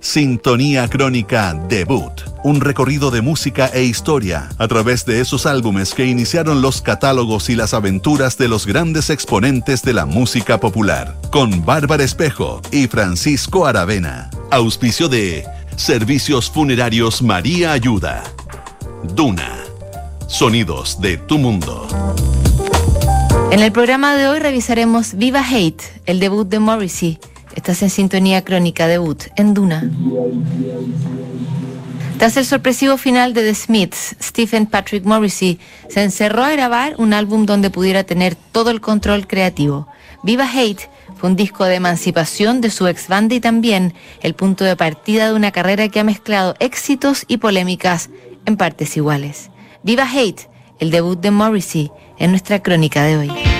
Sintonía Crónica Debut, un recorrido de música e historia a través de esos álbumes que iniciaron los catálogos y las aventuras de los grandes exponentes de la música popular, con Bárbara Espejo y Francisco Aravena. Auspicio de Servicios Funerarios María Ayuda. Duna. Sonidos de tu mundo. En el programa de hoy revisaremos Viva Hate, el debut de Morrissey Estás en sintonía crónica debut en Duna. Tras el sorpresivo final de The Smiths, Stephen Patrick Morrissey se encerró a grabar un álbum donde pudiera tener todo el control creativo. Viva Hate fue un disco de emancipación de su ex banda y también el punto de partida de una carrera que ha mezclado éxitos y polémicas en partes iguales. Viva Hate, el debut de Morrissey en nuestra crónica de hoy.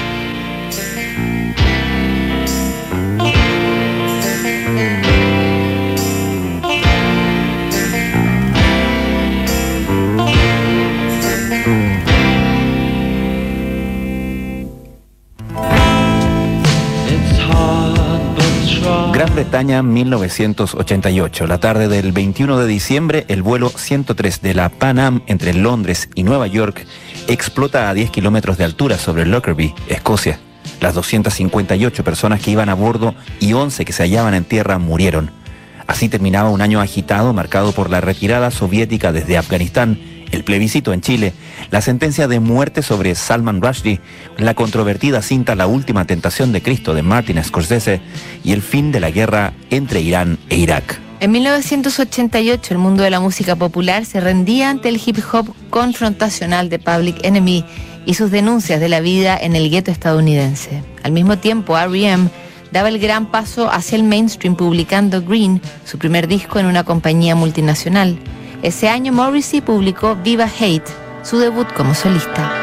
Gran Bretaña 1988. La tarde del 21 de diciembre, el vuelo 103 de la Pan Am entre Londres y Nueva York explota a 10 kilómetros de altura sobre Lockerbie, Escocia. Las 258 personas que iban a bordo y 11 que se hallaban en tierra murieron. Así terminaba un año agitado marcado por la retirada soviética desde Afganistán el plebiscito en Chile, la sentencia de muerte sobre Salman Rushdie, la controvertida cinta La última tentación de Cristo de Martin Scorsese y el fin de la guerra entre Irán e Irak. En 1988 el mundo de la música popular se rendía ante el hip hop confrontacional de Public Enemy y sus denuncias de la vida en el gueto estadounidense. Al mismo tiempo, R.E.M. daba el gran paso hacia el mainstream publicando Green, su primer disco en una compañía multinacional. Ese año Morrissey publicó Viva Hate, su debut como solista.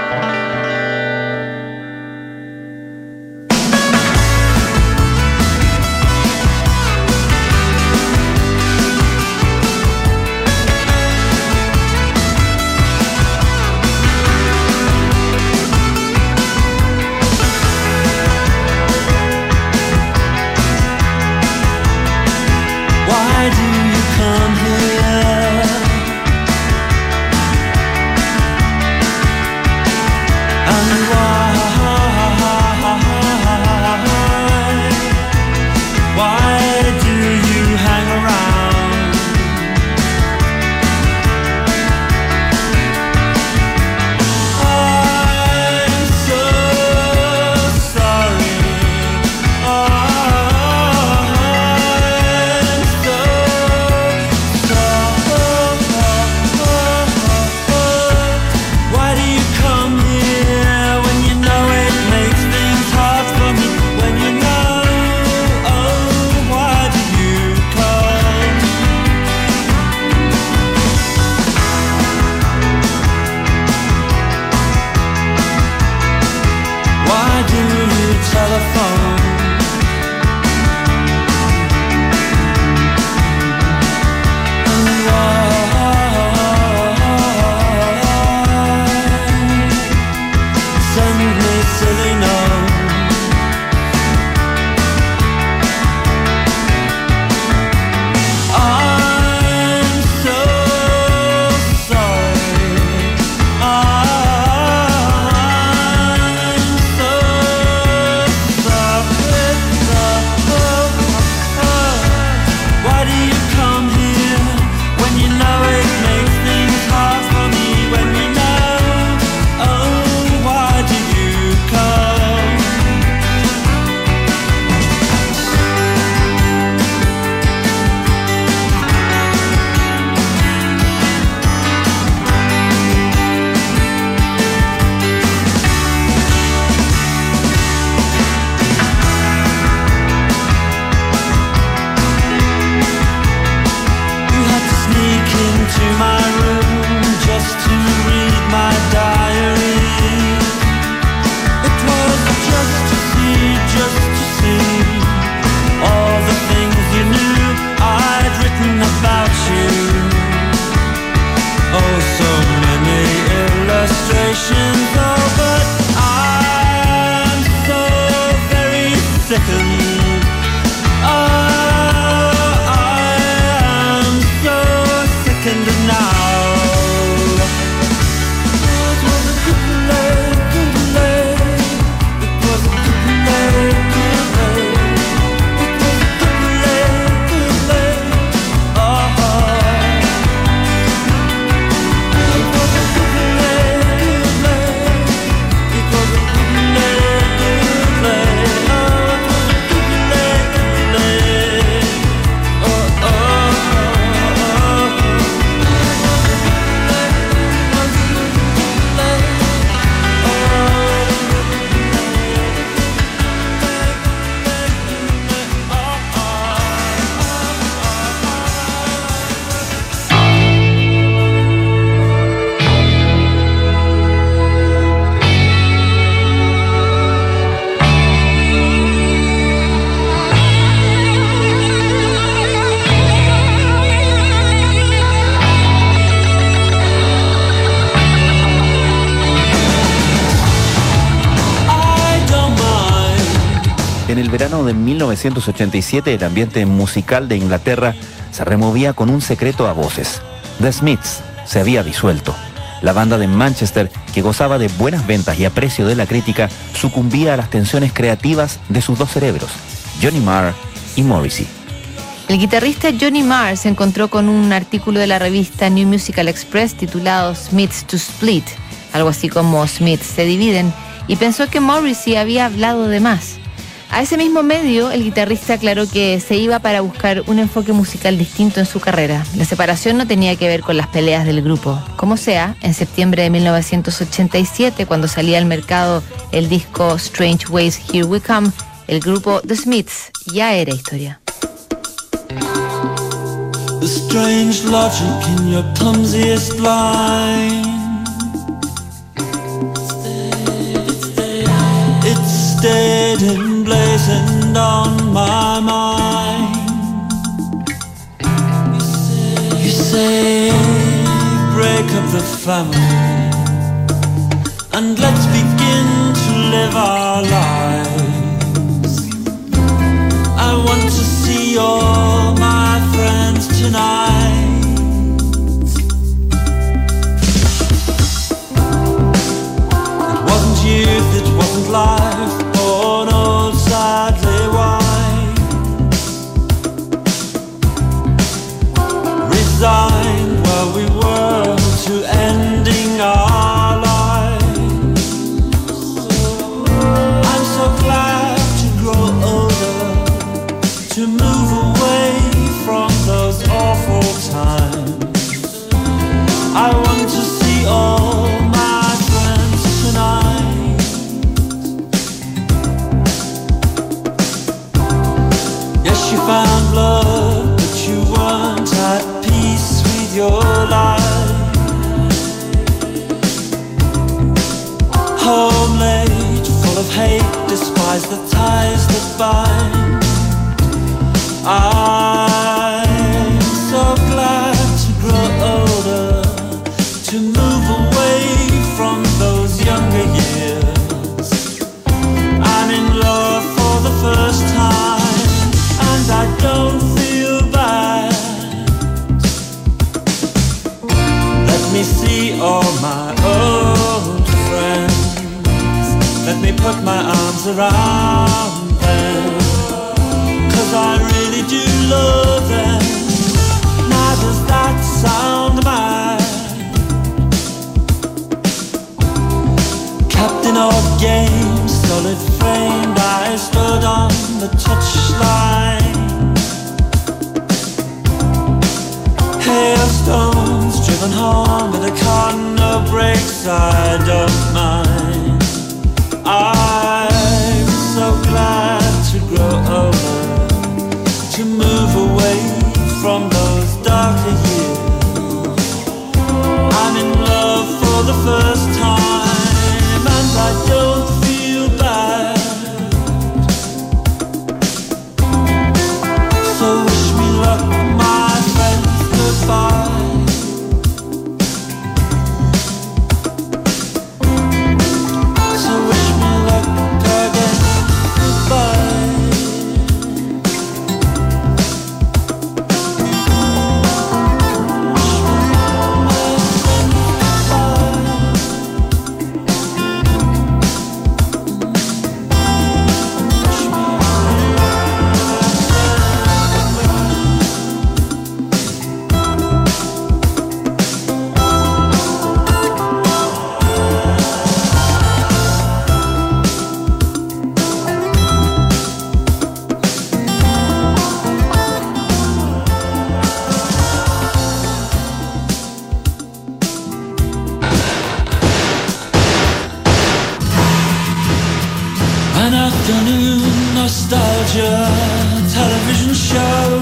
frustration though 1987 el ambiente musical de Inglaterra se removía con un secreto a voces. The Smiths se había disuelto. La banda de Manchester, que gozaba de buenas ventas y aprecio de la crítica, sucumbía a las tensiones creativas de sus dos cerebros, Johnny Marr y Morrissey. El guitarrista Johnny Marr se encontró con un artículo de la revista New Musical Express titulado Smiths to Split, algo así como Smiths se dividen, y pensó que Morrissey había hablado de más. A ese mismo medio, el guitarrista aclaró que se iba para buscar un enfoque musical distinto en su carrera. La separación no tenía que ver con las peleas del grupo. Como sea, en septiembre de 1987, cuando salía al mercado el disco Strange Ways Here We Come, el grupo The Smiths ya era historia. Strange logic in your line. Stayed emblazoned on my mind. You say, break up the family and let's begin to live our lives. I want to see all my friends tonight. It wasn't youth, it wasn't life, is I'm so glad to grow older, to move away from those younger years. I'm in love for the first time, and I don't feel bad. Let me see all my old friends. Let me put my arms around I stood on the touchline. Hailstones driven home brakes, I don't mind. I'm so glad to grow to move away from those darker years. I'm in love for the first Nostalgia show.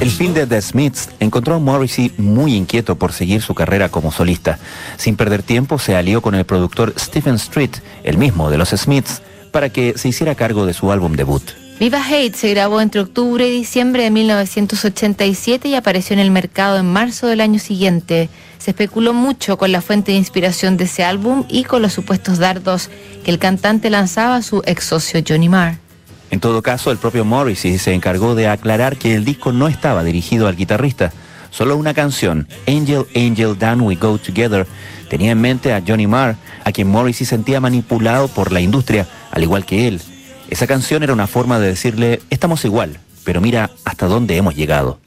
El fin de The Smiths encontró a Morrissey muy inquieto por seguir su carrera como solista. Sin perder tiempo, se alió con el productor Stephen Street, el mismo de los Smiths, para que se hiciera cargo de su álbum debut. Viva Hate se grabó entre octubre y diciembre de 1987 y apareció en el mercado en marzo del año siguiente. Se especuló mucho con la fuente de inspiración de ese álbum y con los supuestos dardos que el cantante lanzaba a su ex socio Johnny Marr. En todo caso, el propio Morrissey se encargó de aclarar que el disco no estaba dirigido al guitarrista. Solo una canción, Angel, Angel, Down We Go Together, tenía en mente a Johnny Marr, a quien Morrissey sentía manipulado por la industria, al igual que él. Esa canción era una forma de decirle, estamos igual, pero mira hasta dónde hemos llegado.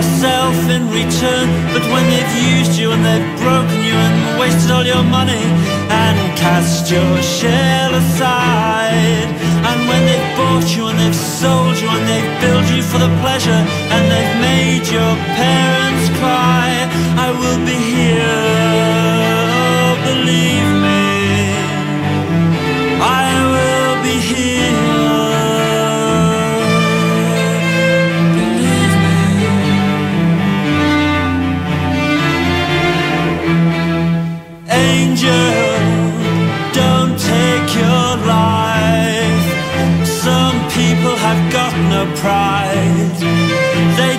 Yourself in return. But when they've used you and they've broken you and wasted all your money and cast your shell aside, and when they've bought you and they've sold you and they've billed you for the pleasure and they've made your parents cry, I will be here,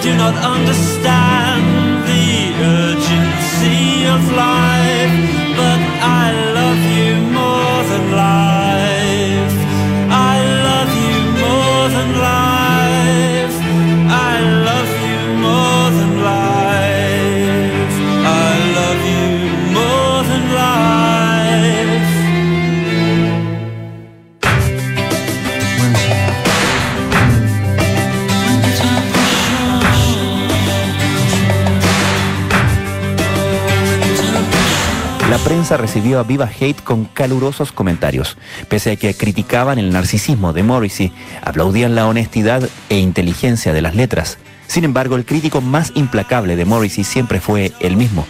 do not understand the urgency of life, recibió a Viva Hate con calurosos comentarios. Pese a que criticaban el narcisismo de Morrissey, aplaudían la honestidad e inteligencia de las letras. Sin embargo, el crítico más implacable de Morrissey siempre fue él mismo.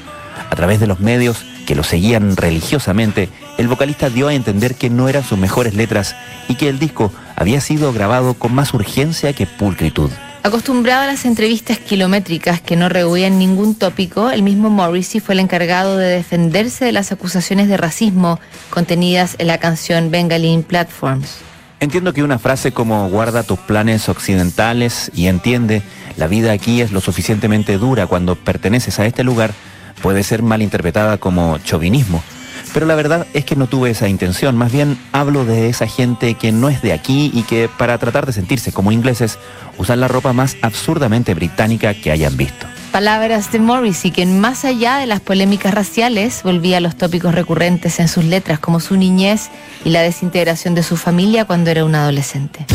A través de los medios que lo seguían religiosamente, el vocalista dio a entender que no eran sus mejores letras y que el disco había sido grabado con más urgencia que pulcritud. Acostumbrado a las entrevistas kilométricas que no rehuían ningún tópico, el mismo Morrissey fue el encargado de defenderse de las acusaciones de racismo contenidas en la canción Bengalin Platforms. Entiendo que una frase como guarda tus planes occidentales y entiende la vida aquí es lo suficientemente dura cuando perteneces a este lugar puede ser malinterpretada como chauvinismo. Pero la verdad es que no tuve esa intención, más bien hablo de esa gente que no es de aquí y que para tratar de sentirse como ingleses usan la ropa más absurdamente británica que hayan visto. Palabras de Morrissey, que más allá de las polémicas raciales, volvía a los tópicos recurrentes en sus letras, como su niñez y la desintegración de su familia cuando era un adolescente.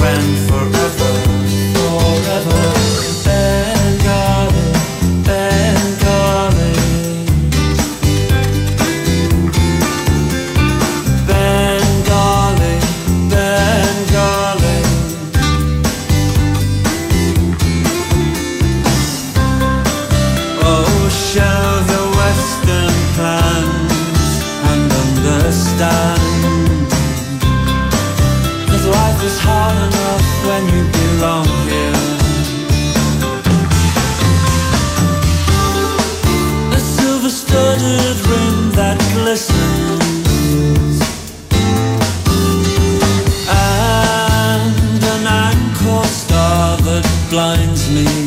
friend forever. reminds me.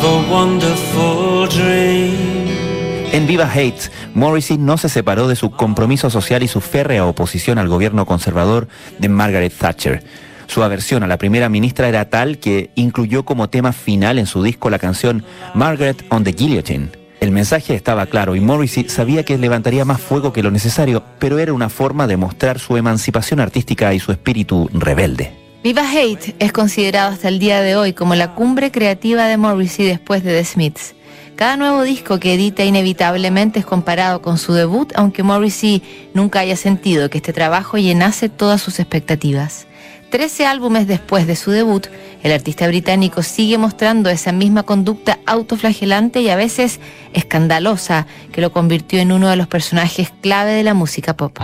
To embrace En Viva Hate, Morrissey no se separó de su compromiso social y su férrea oposición al gobierno conservador de Margaret Thatcher. Su aversión a la primera ministra era tal que incluyó como tema final en su disco la canción Margaret on the Guillotine. El mensaje estaba claro y Morrissey sabía que levantaría más fuego que lo necesario, pero era una forma de mostrar su emancipación artística y su espíritu rebelde. Viva Hate es considerado hasta el día de hoy como la cumbre creativa de Morrissey después de The Smiths. Cada nuevo disco que edita inevitablemente es comparado con su debut, aunque Morrissey nunca haya sentido que este trabajo llenase todas sus expectativas. Trece álbumes después de su debut, el artista británico sigue mostrando esa misma conducta autoflagelante y a veces escandalosa que lo convirtió en uno de los personajes clave de la música pop.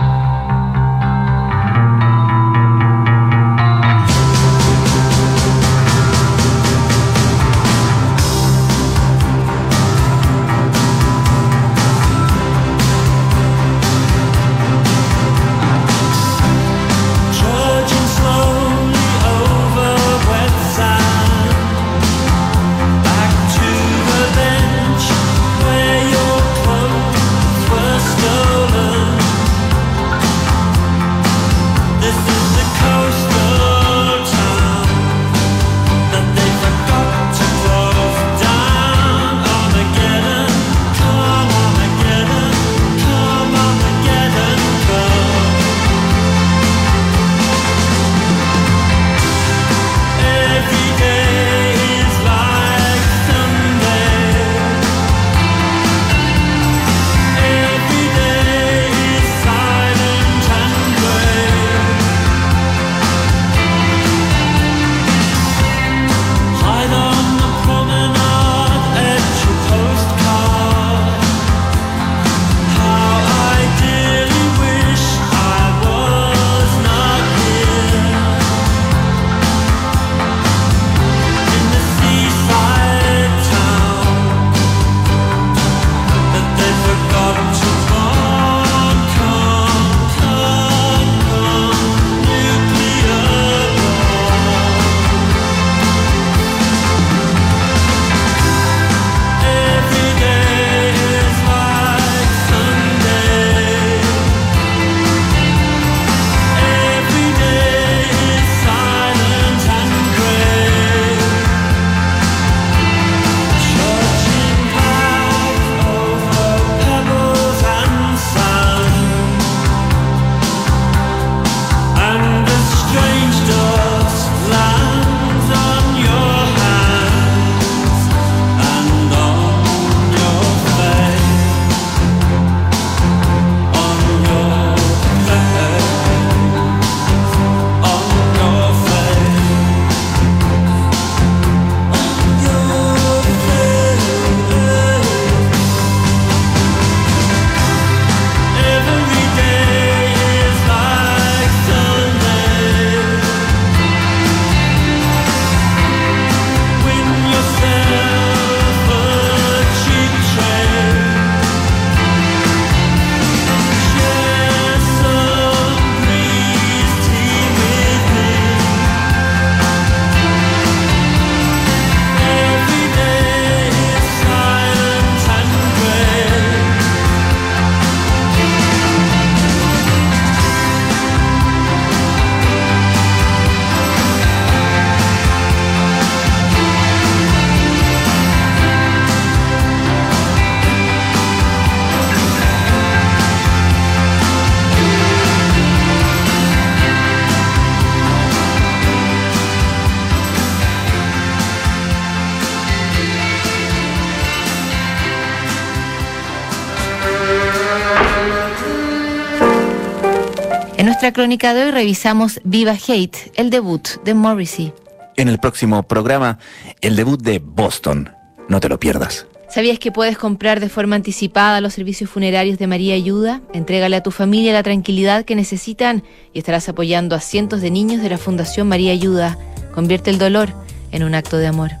Nuestra crónica de hoy revisamos Viva Hate, el debut de Morrissey. En el próximo programa, el debut de Boston. No te lo pierdas. ¿Sabías que puedes comprar de forma anticipada los servicios funerarios de María Ayuda? Entrégale a tu familia la tranquilidad que necesitan y estarás apoyando a cientos de niños de la Fundación María Ayuda. Convierte el dolor en un acto de amor.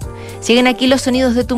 Siguen aquí los sonidos de tu